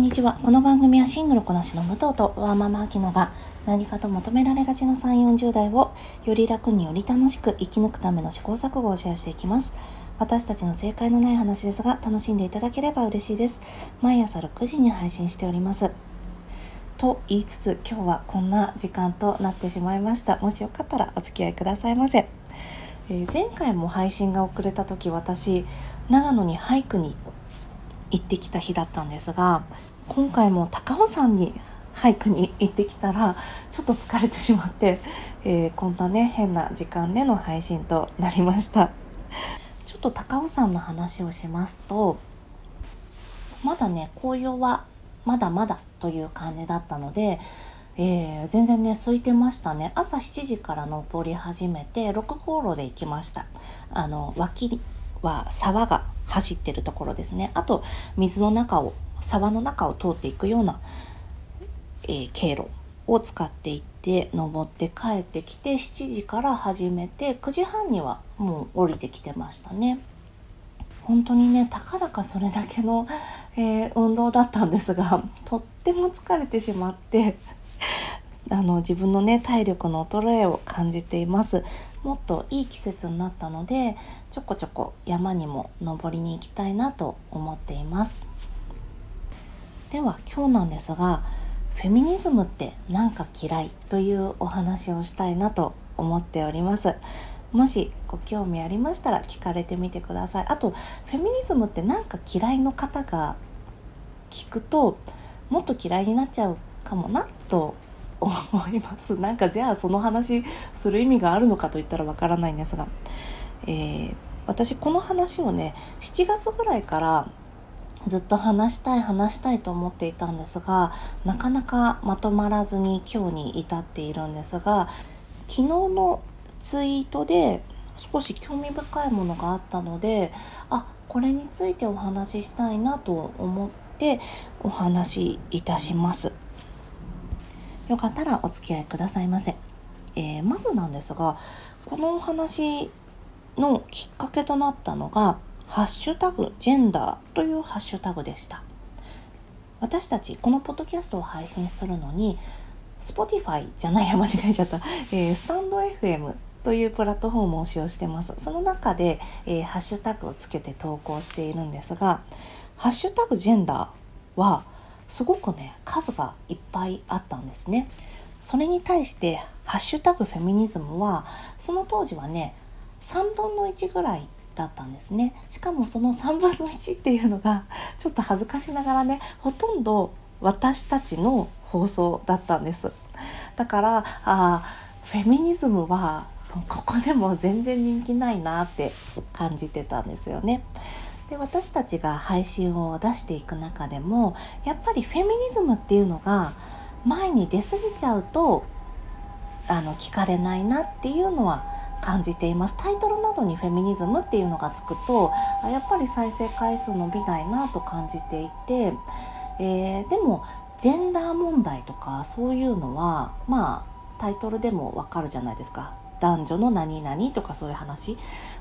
んにちは。この番組はシングルこなしの武藤とワーママアキノが何かと求められがちな3、40代をより楽により楽しく生き抜くための試行錯誤をシェアしていきます。私たちの正解のない話ですが楽しんでいただければ嬉しいです。毎朝6時に配信しております。と言いつつ今日はこんな時間となってしまいました。もしよかったらお付き合いくださいませ。え、前回も配信が遅れた時私長野に俳句に行ってきた日だったんですが今回も高尾山に俳句に行ってきたらちょっと疲れてしまって、えー、こんなね変な時間での配信となりました。ちょっと高尾山の話をしますとまだね紅葉はまだまだという感じだったので、えー、全然ね空いてましたね。朝7時から登り始めて6号路で行きました。あの脇は沢が走ってるところですね。あと水の中を沢の中を通っていくような、えー、経路を使っていって登って帰ってきて7時から始めて9時半にはもう降りてきてましたね。本当にねたかだかそれだけの、えー、運動だったんですがとっても疲れてしまって あの自分のね体力の衰えを感じていますもっといい季節になったのでちょこちょこ山にも登りに行きたいなと思っていますでは今日なんですがフェミニズムってなんか嫌いというお話をしたいなと思っております。もしご興味ありましたら聞かれてみてください。あとフェミニズムってなんか嫌いの方が聞くともっと嫌いになっちゃうかもなと思います。なんかじゃあその話する意味があるのかといったらわからないんですが。えー、私この話をね7月ぐらいからずっと話したい話したいと思っていたんですがなかなかまとまらずに今日に至っているんですが昨日のツイートで少し興味深いものがあったのであこれについてお話ししたいなと思ってお話しいたします。よかったらお付き合いくださいませ、えー、まずなんですがこのお話のきっかけとなったのが、ハッシュタグジェンダーというハッシュタグでした。私たちこのポッドキャストを配信するのに Spotify じゃないや間違えちゃった、えー、スタンド FM というプラットフォームを使用してます。その中で、えー、ハッシュタグをつけて投稿しているんですが、ハッシュタグジェンダーはすごくね、数がいっぱいあったんですね。それに対して、ハッシュタグフェミニズムは、その当時はね、3分の1ぐらいだったんですね。しかもその3分の1っていうのがちょっと恥ずかしながらねほとんど私たちの放送だったんです。だからあフェミニズムはここでも全然人気ないなって感じてたんですよね。で私たちが配信を出していく中でもやっぱりフェミニズムっていうのが前に出過ぎちゃうとあの聞かれないなっていうのは感じていますタイトルなどにフェミニズムっていうのがつくとやっぱり再生回数伸びないなと感じていて、えー、でもジェンダー問題とかそういうのはまあタイトルでもわかるじゃないですか男女の何々とかそういう話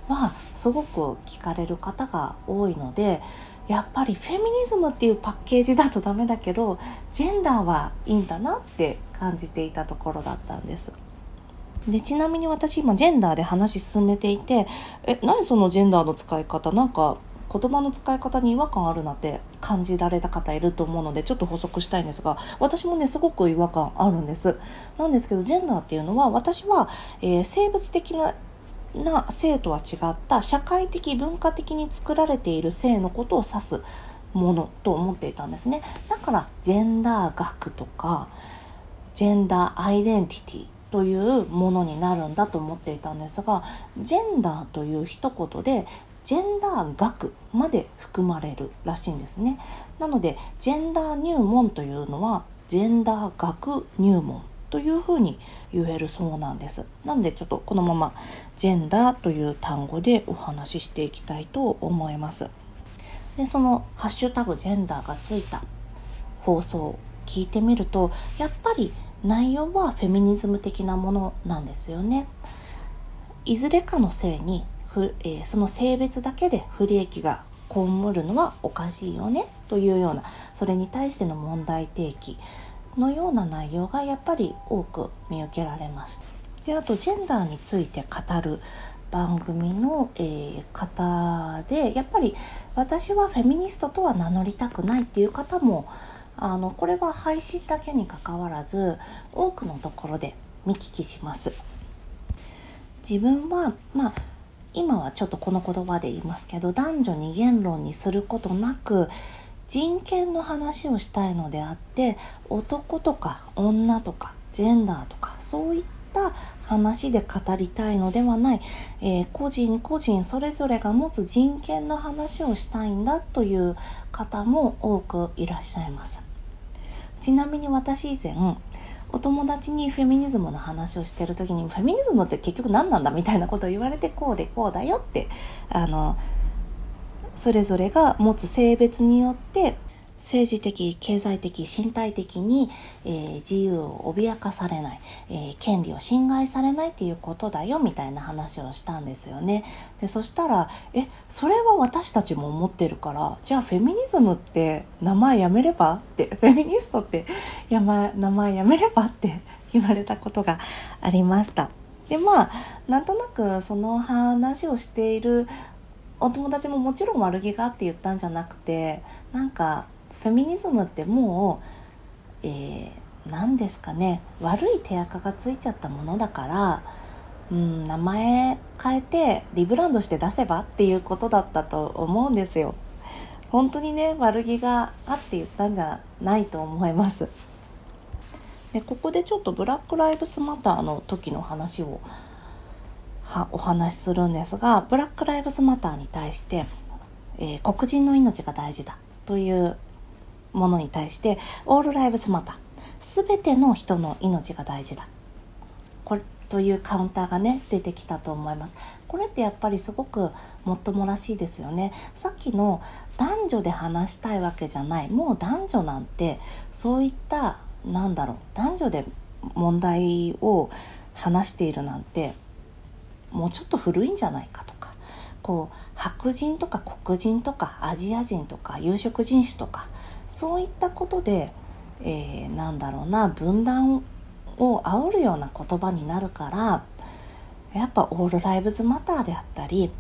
はすごく聞かれる方が多いのでやっぱりフェミニズムっていうパッケージだとダメだけどジェンダーはいいんだなって感じていたところだったんです。でちなみに私今ジェンダーで話進めていてえ何そのジェンダーの使い方？なんか言葉の使い方に違和感あるなって感じられた方いると思うのでちょっと補足したいんですが私もねすごく違和感あるんです。なんですけどジェンダーっていうのは私は、えー、生物的なな性とは違った社会的文化的に作られている性のことを指すものと思っていたんですね。だからジェンダー学とかジェンダーアイデンティティというものになるんだと思っていたんですがジェンダーという一言でジェンダー学まで含まれるらしいんですね。なのでジェンダー入門というのはジェンダー学入門というふうに言えるそうなんです。なのでちょっとこのままジェンダーという単語でお話ししていきたいと思います。でそのハッシュタグジェンダーがついた放送を聞いてみるとやっぱり内容はフェミニズム的なものなんですよね。いずれかの性にふ、えー、その性別だけで不利益が被るのはおかしいよねというようなそれに対しての問題提起のような内容がやっぱり多く見受けられます。であとジェンダーについて語る番組の、えー、方でやっぱり私はフェミニストとは名乗りたくないっていう方もあのこれは配信だけにかかわらず多くのところで見聞きします。自分はまあ今はちょっとこの言葉で言いますけど男女二元論にすることなく人権の話をしたいのであって男とか女とかジェンダーとかそういった話で語りたいのではない、えー、個人個人それぞれが持つ人権の話をしたいんだという方も多くいらっしゃいます。ちなみに私以前お友達にフェミニズムの話をしてる時にフェミニズムって結局何なんだみたいなことを言われてこうでこうだよってあのそれぞれが持つ性別によって政治的経済的身体的に、えー、自由を脅かされない、えー、権利を侵害されないっていうことだよみたいな話をしたんですよね。でそしたら「えそれは私たちも思ってるからじゃあフェミニズムって名前やめれば?」って「フェミニストってや、ま、名前やめれば?」って 言われたことがありました。でまあなんとなくその話をしているお友達ももちろん悪気があって言ったんじゃなくてなんかフェミニズムってもう、えー、何ですかね悪い手垢がついちゃったものだから、うん、名前変えてリブランドして出せばっていうことだったと思うんですよ。本当にね悪気があって言ったんじゃないと思います。でここでちょっとブラック・ライブスマターの時の話をはお話しするんですがブラック・ライブスマターに対して、えー、黒人の命が大事だというものに対してオールライブスマター。全ての人の命が大事だ。これというカウンターがね出てきたと思います。これってやっぱりすごくもっともらしいですよね。さっきの男女で話したいわけじゃない。もう男女なんてそういったなんだろう男女で問題を話しているなんてもうちょっと古いんじゃないかとか。こう白人とか黒人とかアジア人とか有色人種とかそういったことで、えー、なんだろうな分断を煽るような言葉になるからやっぱオールライブズマターであったり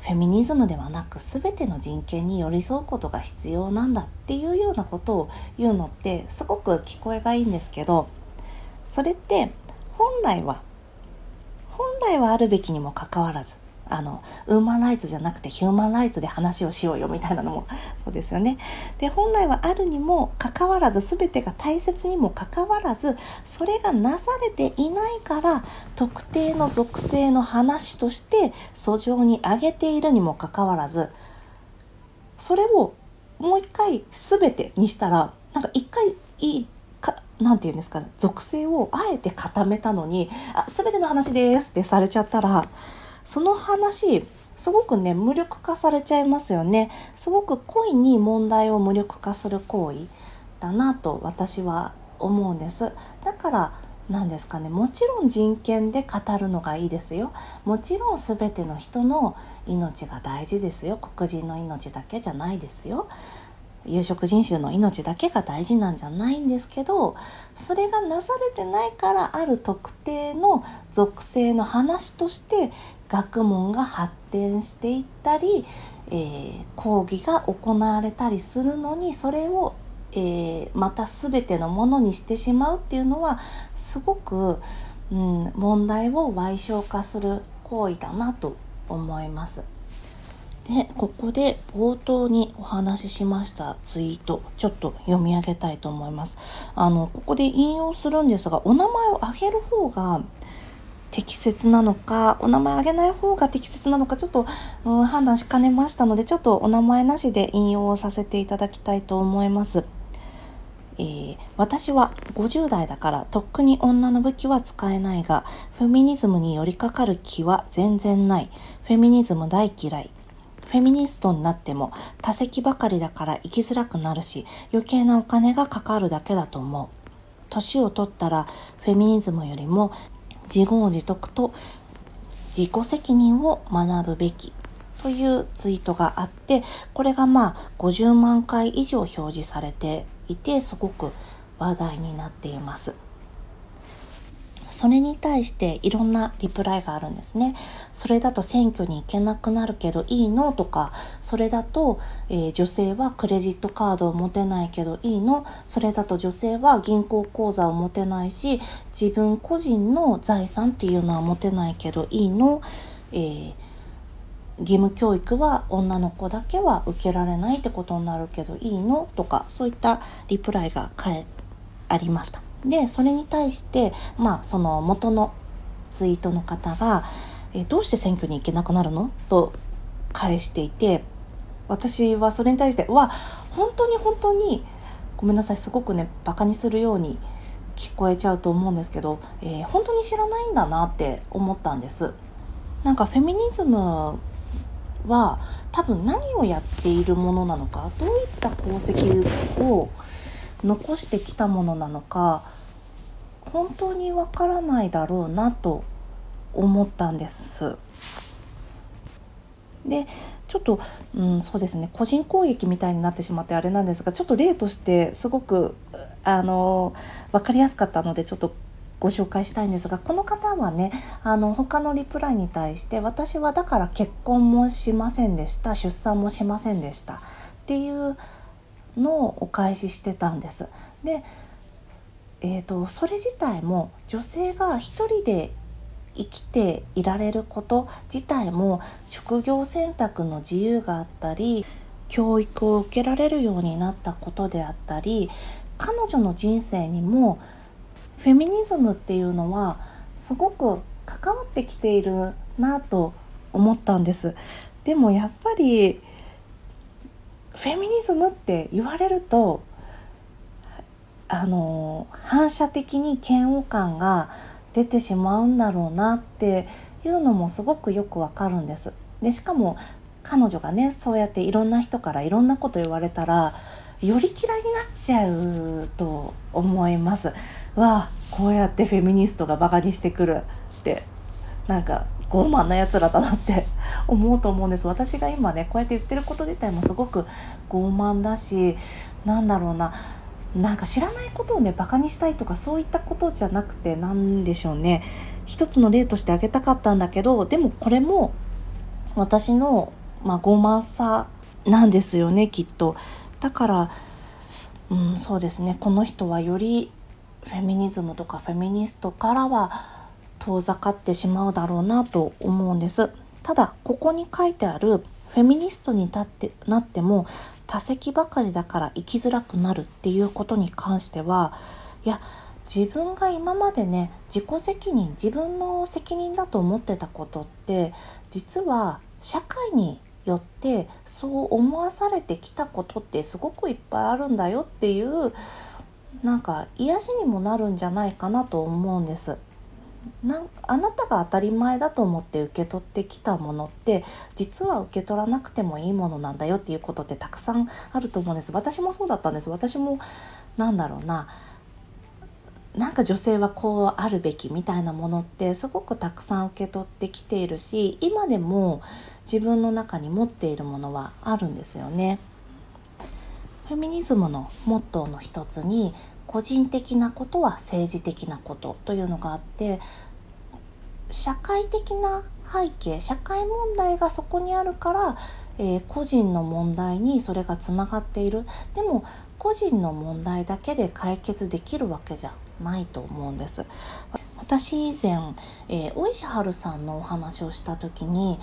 フェミニズムではなく全ての人権に寄り添うことが必要なんだっていうようなことを言うのってすごく聞こえがいいんですけどそれって本来は本来はあるべきにもかかわらずあのウーマンライツじゃなくてヒューマンライツで話をしようよみたいなのも そうですよね。で本来はあるにもかかわらず全てが大切にもかかわらずそれがなされていないから特定の属性の話として訴状に挙げているにもかかわらずそれをもう一回全てにしたらなんか一回いいかなんて言うんですか属性をあえて固めたのに「あ全ての話です」ってされちゃったらその話すごくね無力化されちゃいますよね。すごく故意に問題を無力化する行為だなと私は思うんです。だから何ですかねもちろん人権で語るのがいいですよ。もちろん全ての人の命が大事ですよ。黒人の命だけじゃないですよ。有色人種の命だけが大事なんじゃないんですけどそれがなされてないからある特定の属性の話として学問が発展していったり、えー、講義が行われたりするのにそれを、えー、また全てのものにしてしまうっていうのはすごく、うん、問題を賠償化する行為だなと思います。でここで冒頭にお話ししましたツイートちょっと読み上げたいと思います。あのここで引用するんですがお名前を挙げる方が適切なのかお名前あげない方が適切なのかちょっと、うん、判断しかねましたのでちょっとお名前なしで引用をさせていただきたいと思います。えー、私は50代だからとっくに女の武器は使えないがフェミニズムに寄りかかる気は全然ない。フェミニズム大嫌い。フェミニストになっても多席ばかりだから生きづらくなるし余計なお金がかかるだけだと思う。年を取ったらフェミニズムよりも自業自得と自己責任を学ぶべきというツイートがあってこれがまあ50万回以上表示されていてすごく話題になっています。それに対していろんなリプライがあるんですね。それだと選挙に行けなくなるけどいいのとか、それだと、えー、女性はクレジットカードを持てないけどいいのそれだと女性は銀行口座を持てないし、自分個人の財産っていうのは持てないけどいいの、えー、義務教育は女の子だけは受けられないってことになるけどいいのとか、そういったリプライがありました。でそれに対してまあその元のツイートの方が「えどうして選挙に行けなくなるの?」と返していて私はそれに対して「わ本当に本当にごめんなさいすごくねバカにするように聞こえちゃうと思うんですけど、えー、本当に知らないんだなって思ったんです。なんかフェミニズムは多分何をやっているものなのかどういった功績を残してきたものなのか本当にわからないだろうなと思ったんです。でちょっと、うん、そうですね個人攻撃みたいになってしまってあれなんですがちょっと例としてすごくあの分かりやすかったのでちょっとご紹介したいんですがこの方はねあの他のリプライに対して私はだから結婚もしませんでした出産もしませんでしたっていうのをお返ししてたんです。でえーと、それ自体も女性が一人で生きていられること自体も職業選択の自由があったり教育を受けられるようになったことであったり彼女の人生にもフェミニズムっていうのはすごく関わってきているなと思ったんです。でもやっぱりフェミニズムって言われるとあの反射的に嫌悪感が出てしまうんだろうなっていうのもすごくよくわかるんです。でしかも彼女がねそうやっていろんな人からいろんなこと言われたらより嫌いになっちゃうと思います。わあこうやってフェミニストがバカにしてくるってなんか傲慢なやつらだなって 思うと思うんです私が今ねこうやって言ってること自体もすごく傲慢だしなんだろうななんか知らないことをねバカにしたいとかそういったことじゃなくて何でしょうね一つの例として挙げたかったんだけどでもこれも私の、まあ、傲慢さなんですよねきっと。だから、うん、そうですねこの人はよりフェミニズムとかフェミニストからは遠ざかってしまうだろうなと思うんです。ただここに書いてあるフェミニストにってなっても多席ばかりだから生きづらくなるっていうことに関してはいや自分が今までね自己責任自分の責任だと思ってたことって実は社会によってそう思わされてきたことってすごくいっぱいあるんだよっていうなんか癒しにもなるんじゃないかなと思うんです。なんあなたが当たり前だと思って受け取ってきたものって実は受け取らなくてもいいものなんだよっていうことってたくさんあると思うんです。私もそうだったんです。私もなんだろうな。なんか女性はこうあるべきみたいなものってすごくたくさん受け取ってきているし今でも自分の中に持っているものはあるんですよね。フェミニズムのモットーの一つに個人的なことは政治的なことというのがあって社会的な背景社会問題がそこにあるから、えー、個人の問題にそれがつながっている。でも個人の問題だけで解決できるわけじゃないと思うんです。私以前、えー、大石春さんのお話をした時に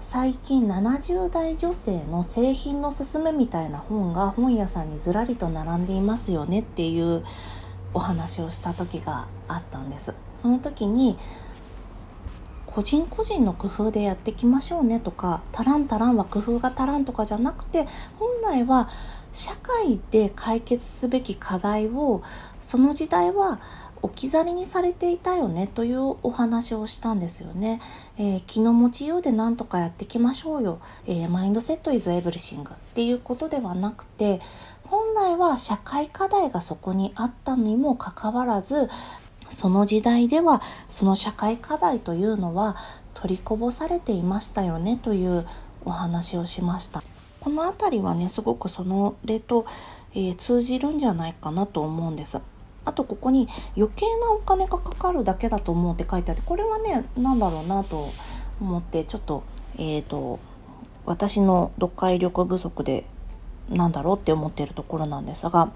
最近70代女性の製品のすすめみたいな本が本屋さんにずらりと並んでいますよねっていうお話をした時があったんです。その時に個人個人の工夫でやっていきましょうねとかタランタランは工夫が足らんとかじゃなくて本来は社会で解決すべき課題をその時代は置き去りにされていたよねというお話をしたんですよね。えー、気の持ちようで何とかやっていきましょうよ。えー、マインドセットイズエブリシングっていうことではなくて本来は社会課題がそこにあったにもかかわらずその時代ではその社会課題というのは取りこぼされていましたよねというお話をしましたこの辺りはねすごくその例と、えー、通じるんじゃないかなと思うんですあとここに余計なお金がかかるだけだと思うって書いてあってこれはね何だろうなと思ってちょっとえっ、ー、と私の読解力不足でなんだろうって思っているところなんですが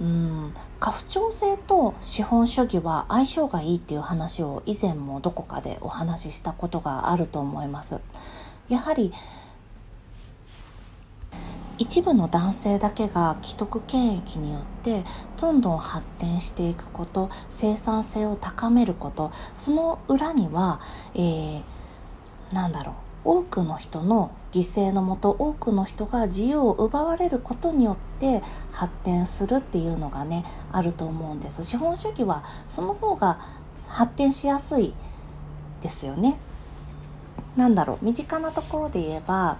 うん家父長制と資本主義は相性がいいっていう話を以前もどこかでお話ししたことがあると思います。やはり一部の男性だけが既得権益によってどんどん発展していくこと生産性を高めることその裏には、えー、なんだろう多くの人の犠牲のもと多くの人が自由を奪われることによって発展するっていうのがねあると思うんです。資本主義はその方が発展しやすいですよね。なんだろう身近なところで言えば、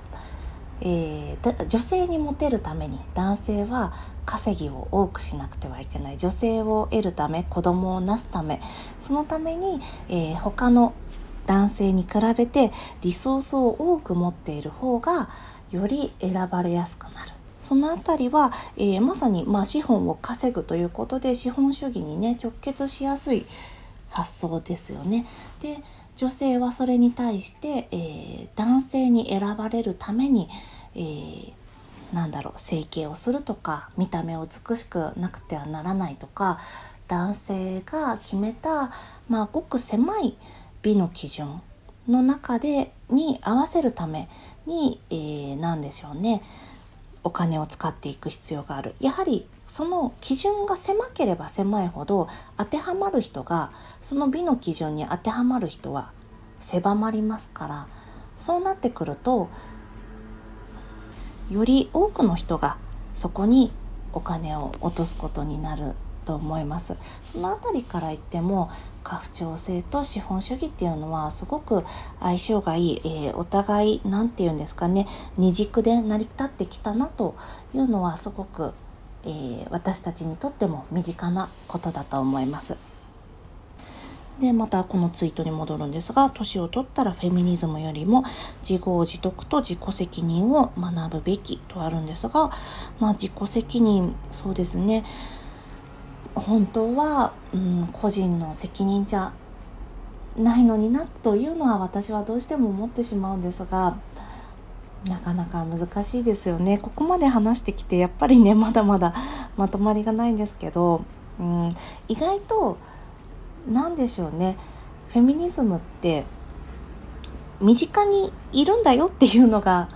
えー、女性にモテるために男性は稼ぎを多くしなくてはいけない女性を得るため子供をなすためそのために、えー、他の男性に比べてリソースを多く持っている方がより選ばれやすくなる。そのあたりは、えー、まさに、まあ、資本を稼ぐということで資本主義にね直結しやすい発想ですよね。で女性はそれに対して、えー、男性に選ばれるために、えー、なんだろう整形をするとか見た目を美しくなくてはならないとか男性が決めた、まあ、ごく狭い美の基準の中でに合わせるために、えー、何でしょうね。お金を使っていく必要がある。やはりその基準が狭ければ狭いほど当てはまる人がその美の基準に当てはまる人は狭まりますからそうなってくるとより多くの人がそこにお金を落とすことになると思います。その辺りから言っても家父長制と資本主義っていうのはすごく相性がいい、えー、お互い何て言うんですかね二軸で成り立ってきたなというのはすごく、えー、私たちにとっても身近なことだと思います。でまたこのツイートに戻るんですが年を取ったらフェミニズムよりも自業自得と自己責任を学ぶべきとあるんですがまあ自己責任そうですね本当は、うん、個人の責任じゃないのになというのは私はどうしても思ってしまうんですがなかなか難しいですよねここまで話してきてやっぱりね まだまだまとまりがないんですけど、うん、意外と何でしょうねフェミニズムって身近にいるんだよっていうのが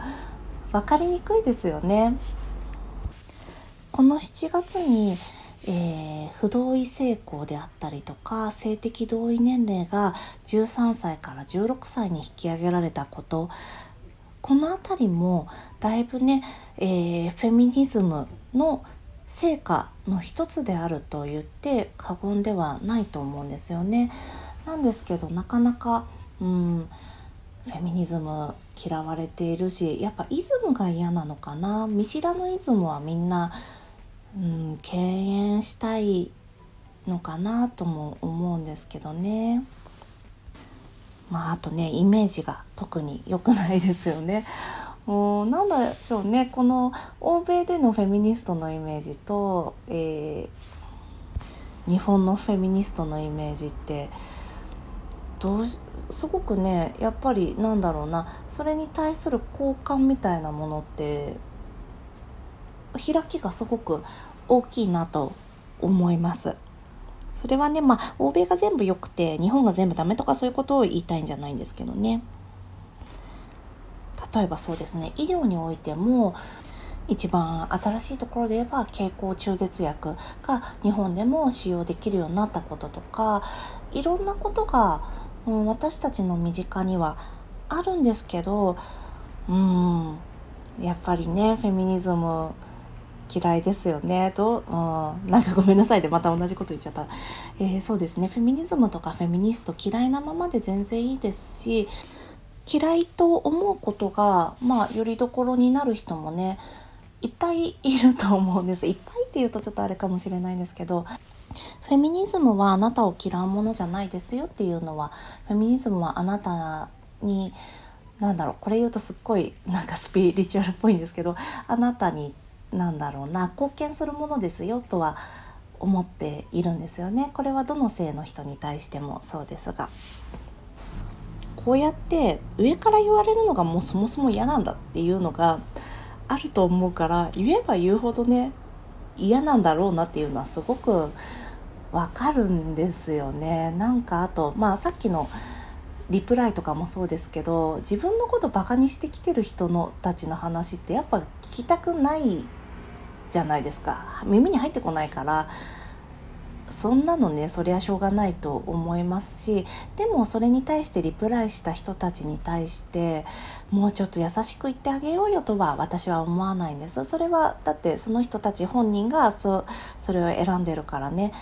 分かりにくいですよね。この7月にえー、不同意性交であったりとか性的同意年齢が13歳から16歳に引き上げられたことこの辺りもだいぶね、えー、フェミニズムの成果の一つであると言って過言ではないと思うんですよね。なんですけどなかなか、うん、フェミニズム嫌われているしやっぱイズムが嫌なのかな見知らぬイズムはみんなうん、敬遠したいのかなとも思うんですけどね。まああとねイメージが特に良くないですよね。もうなんでしょうねこの欧米でのフェミニストのイメージと、えー、日本のフェミニストのイメージってどうすごくねやっぱりなんだろうなそれに対する好感みたいなものって開きがすごく大きいなと思います。それはね、まあ、欧米が全部良くて、日本が全部ダメとかそういうことを言いたいんじゃないんですけどね。例えばそうですね、医療においても、一番新しいところで言えば経口中絶薬が日本でも使用できるようになったこととかいろんなことが、うん、私たちの身近にはあるんですけどうんやっぱりねフェミニズム嫌いですよね。と、うん、なんかごめんなさいでまた同じこと言っちゃった、えー、そうですね。フェミニズムとかフェミニスト嫌いなままで全然いいですし嫌いと思うことがまあよりどころになる人もねいっぱいいると思うんです。いっぱいっていうとちょっとあれかもしれないんですけどフェミニズムはあなたを嫌うものじゃないですよっていうのはフェミニズムはあなたになんだろう。これ言うとすっごいなんかスピリチュアルっぽいんですけどあなたになんだろうな貢献するものですよとは思っているんですよね。これはどの性の人に対してもそうですが。こうやって上から言われるのがもうそもそも嫌なんだっていうのがあると思うから言えば言うほどね嫌なんだろうなっていうのはすごくわかるんですよね。なんかあとまあさっきのリプライとかもそうですけど自分のことバカにしてきてる人のたちの話ってやっぱ聞きたくないじゃないですか。耳に入ってこないからそんなのねそりゃしょうがないと思いますしでもそれに対してリプライした人たちに対してもうちょっと優しく言ってあげようよとは私は思わないんです。それはだってその人たち本人がそそれを選んでるからね。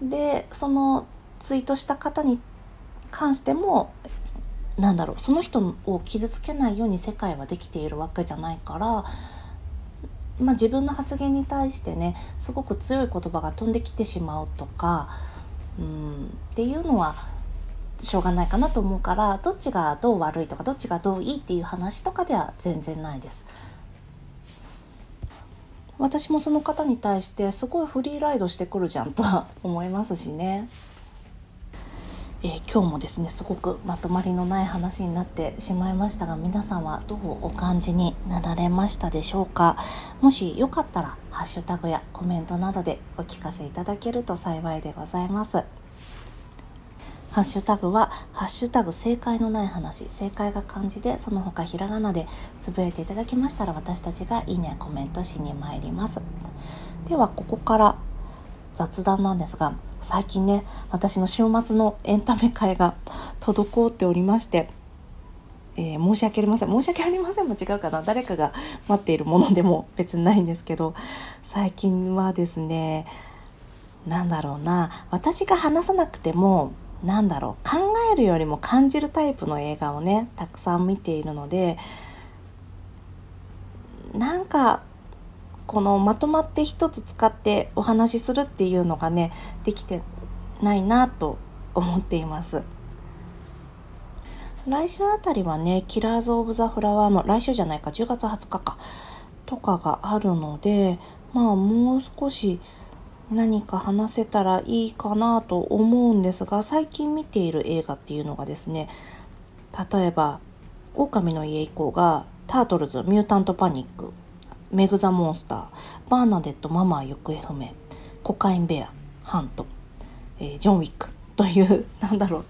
でそのツイートした方に関してもなんだろうその人を傷つけないように世界はできているわけじゃないから、まあ、自分の発言に対してねすごく強い言葉が飛んできてしまうとかうんっていうのはしょうがないかなと思うからどっちがどう悪いとかどっちがどういいっていう話とかでは全然ないです。私もその方に対してすごいフリーライドしてくるじゃんとは思いますしね。えー、今日もですねすごくまとまりのない話になってしまいましたが皆さんはどうお感じになられましたでしょうか？もしよかったらハッシュタグやコメントなどでお聞かせいただけると幸いでございますハッシュタグは、ハッシュタグ正解のない話、正解が漢字で、その他ひらがなでつぶやいていただきましたら、私たちがいいね、コメントしに参ります。では、ここから雑談なんですが、最近ね、私の週末のエンタメ会が 滞っておりまして、えー、申し訳ありません。申し訳ありませんも違うかな。誰かが待っているものでも別にないんですけど、最近はですね、なんだろうな、私が話さなくても、なんだろう考えるよりも感じるタイプの映画をねたくさん見ているのでなんかこのまとまって一つ使ってお話しするっていうのがねできてないなと思っています。来週あたりはねキラーズ・オブ・ザ・フラワーも来週じゃないか10月20日かとかがあるのでまあもう少し何か話せたらいいかなと思うんですが最近見ている映画っていうのがですね例えば「狼の家以降」が「タートルズ・ミュータント・パニック」「メグ・ザ・モンスター」「バーナデット・ママ行方不明」「コカイン・ベア」「ハント」えー、ジョン・ウィック」という なんだろう。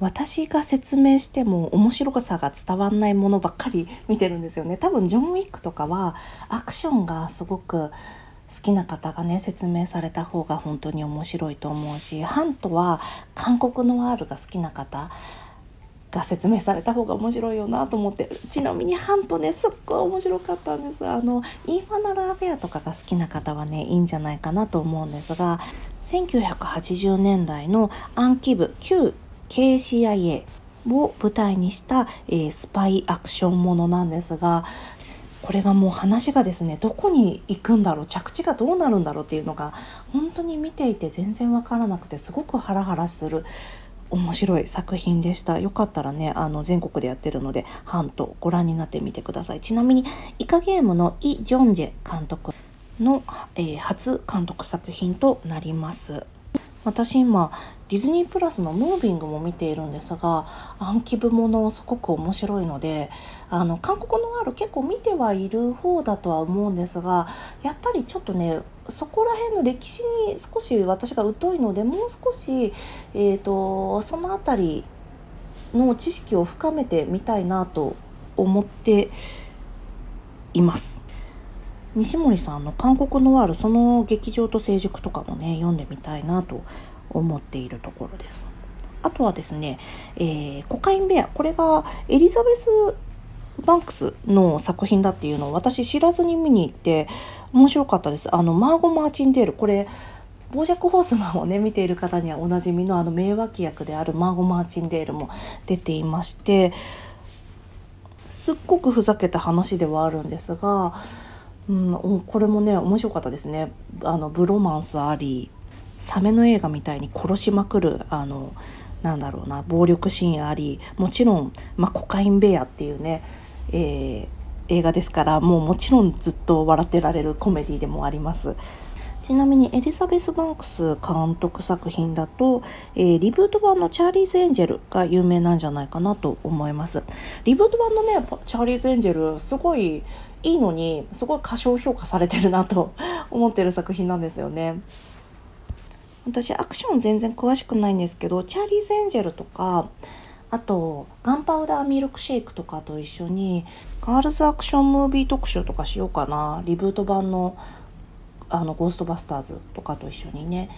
私が説明しても面白さが伝わんないものばっかり見てるんですよね。多分ジョン・ウィックとかはアクションがすごく好きな方がね説明された方が本当に面白いと思うしハントは韓国ノワールが好きな方。が説明された方が面白いよなと思ってちなみにハントねすっごい面白かったんです。あのインファナルアフェアとかが好きな方はねいいんじゃないかなと思うんですが1980年代の暗記部旧 KCIA を舞台にした、えー、スパイアクションものなんですがこれがもう話がですねどこに行くんだろう着地がどうなるんだろうっていうのが本当に見ていて全然わからなくてすごくハラハラする。面白い作品でした。よかったらねあの全国でやってるのでハントご覧になってみてください。ちなみにイカゲームのイ・ジョンジェ監督の、えー、初監督作品となります。私今ディズニープラスのムービングも見ているんですが暗記部ものすごく面白いのであの韓国のワール結構見てはいる方だとは思うんですがやっぱりちょっとねそこら辺の歴史に少し私が疎いのでもう少し、えーと、その辺りの知識を深めてみたいなと思っています。西森さんの韓国のワールその劇場と成熟とかもね読んでみたいなと思っているところです。あとはですね、えー、コカインベア。これがエリザベス・バンクスの作品だっていうのを私知らずに見に行って面白かったです。あの、マーゴ・マーチンデール。これ、ボージャック・ホースマンをね、見ている方にはおなじみのあの名脇役であるマーゴ・マーチンデールも出ていまして、すっごくふざけた話ではあるんですが、うん、これもね、面白かったですね。あの、ブロマンスあり、サメの映画みたいに殺しまくるあのなんだろうな暴力シーンありもちろん、まあ、コカインベアっていうね、えー、映画ですからもうもちろんずっと笑ってられるコメディでもあります。ちなみにエリザベス・バンクス監督作品だと、えー、リブート版のチャーリーズ・エンジェルが有名なんじゃないかなと思います。リブート版のね、チャーリーズ・エンジェル、すごいいいのに、すごい過小評価されてるなと 思ってる作品なんですよね。私、アクション全然詳しくないんですけど、チャーリーズ・エンジェルとか、あと、ガンパウダーミルクシェイクとかと一緒に、ガールズアクションムービー特集とかしようかな。リブート版のあのゴーストバスターズとかと一緒にね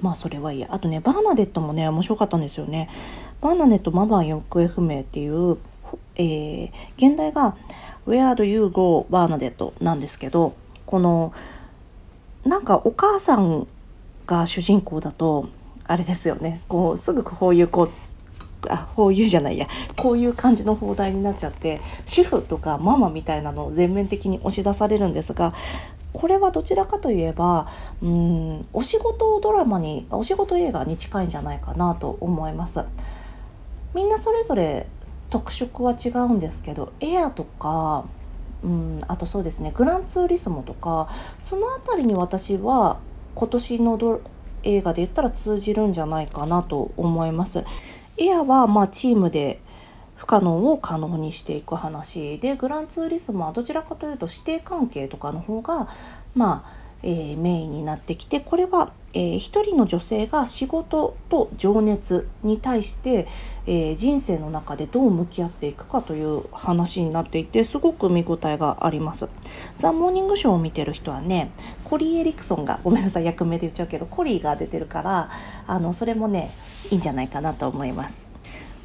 まあそれはいいやあとねバーナデットもね面白かったんですよねバーナデットママ行方不明っていう、えー、現代が Where do you go? バーナデットなんですけどこのなんかお母さんが主人公だとあれですよね。こうすぐこういうこうあこういうじゃないや。こういう感じの放題になっちゃって主婦とかママみたいなのを全面的に押し出されるんですがこれはどちらかといえばうんお仕事ドラマにお仕事映画に近いんじゃないかなと思います。みんなそれぞれ特色は違うんですけどエアとかうんあとそうですねグランツーリスモとかその辺りに私は今年のド映画で言ったら通じるんじゃないかなと思います。エアはまチームで不可能を可能にしていく話でグランツーリスモはどちらかというと師弟関係とかの方がまあ、えー、メインになってきてこれは、えー、一人の女性が仕事と情熱に対して、えー、人生の中でどう向き合っていくかという話になっていてすごく見応えがあります。ザ・モーニングショーを見てる人はねコリー・エリクソンがごめんなさい役名で言っちゃうけどコリーが出てるからあのそれもねいいんじゃないかなと思います。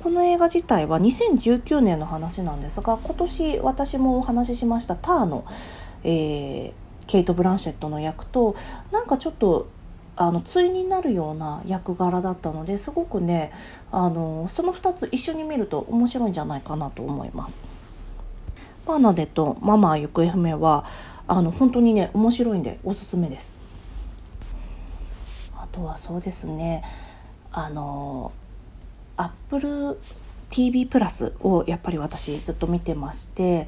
この映画自体は2019年の話なんですが今年私もお話ししましたターの、えー、ケイト・ブランシェットの役となんかちょっとあの対になるような役柄だったのですごくねあのその2つ一緒に見ると面白いんじゃないかなと思います。バーナデットママ行方不明はあの本当にね面白いんでおすすめです。あとはそうですねあの Apple TV プラスをやっぱり私ずっと見てまして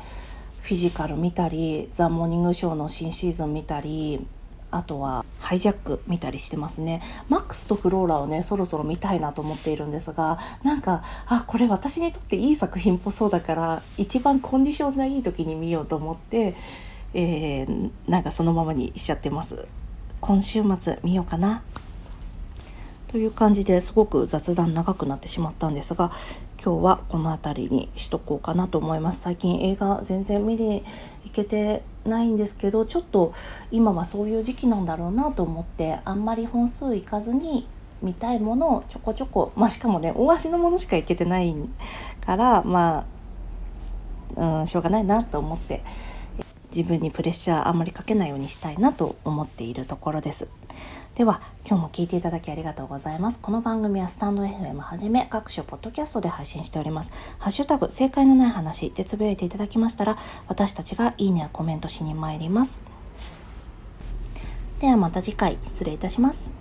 フィジカル見たりザ・モーニングショーの新シーズン見たりあとはハイジャック見たりしてますね。マックスとフローラをね、そろそろ見たいなと思っているんですが、なんか、あ、これ私にとっていい作品っぽそうだから、一番コンディションがいい時に見ようと思って、えー、なんかそのままにしちゃってます。今週末見ようかな。という感じですごく雑談長くなってしまったんですが今日はこの辺りにしとこうかなと思います最近映画全然見に行けてないんですけどちょっと今はそういう時期なんだろうなと思ってあんまり本数いかずに見たいものをちょこちょこまあしかもね大足のものしか行けてないからまあ、うん、しょうがないなと思って自分にプレッシャーあんまりかけないようにしたいなと思っているところです。では、今日も聞いていただきありがとうございます。この番組はスタンド FM はじめ各種ポッドキャストで配信しております。ハッシュタグ、正解のない話でつぶやいていただきましたら、私たちがいいねやコメントしに参ります。ではまた次回失礼いたします。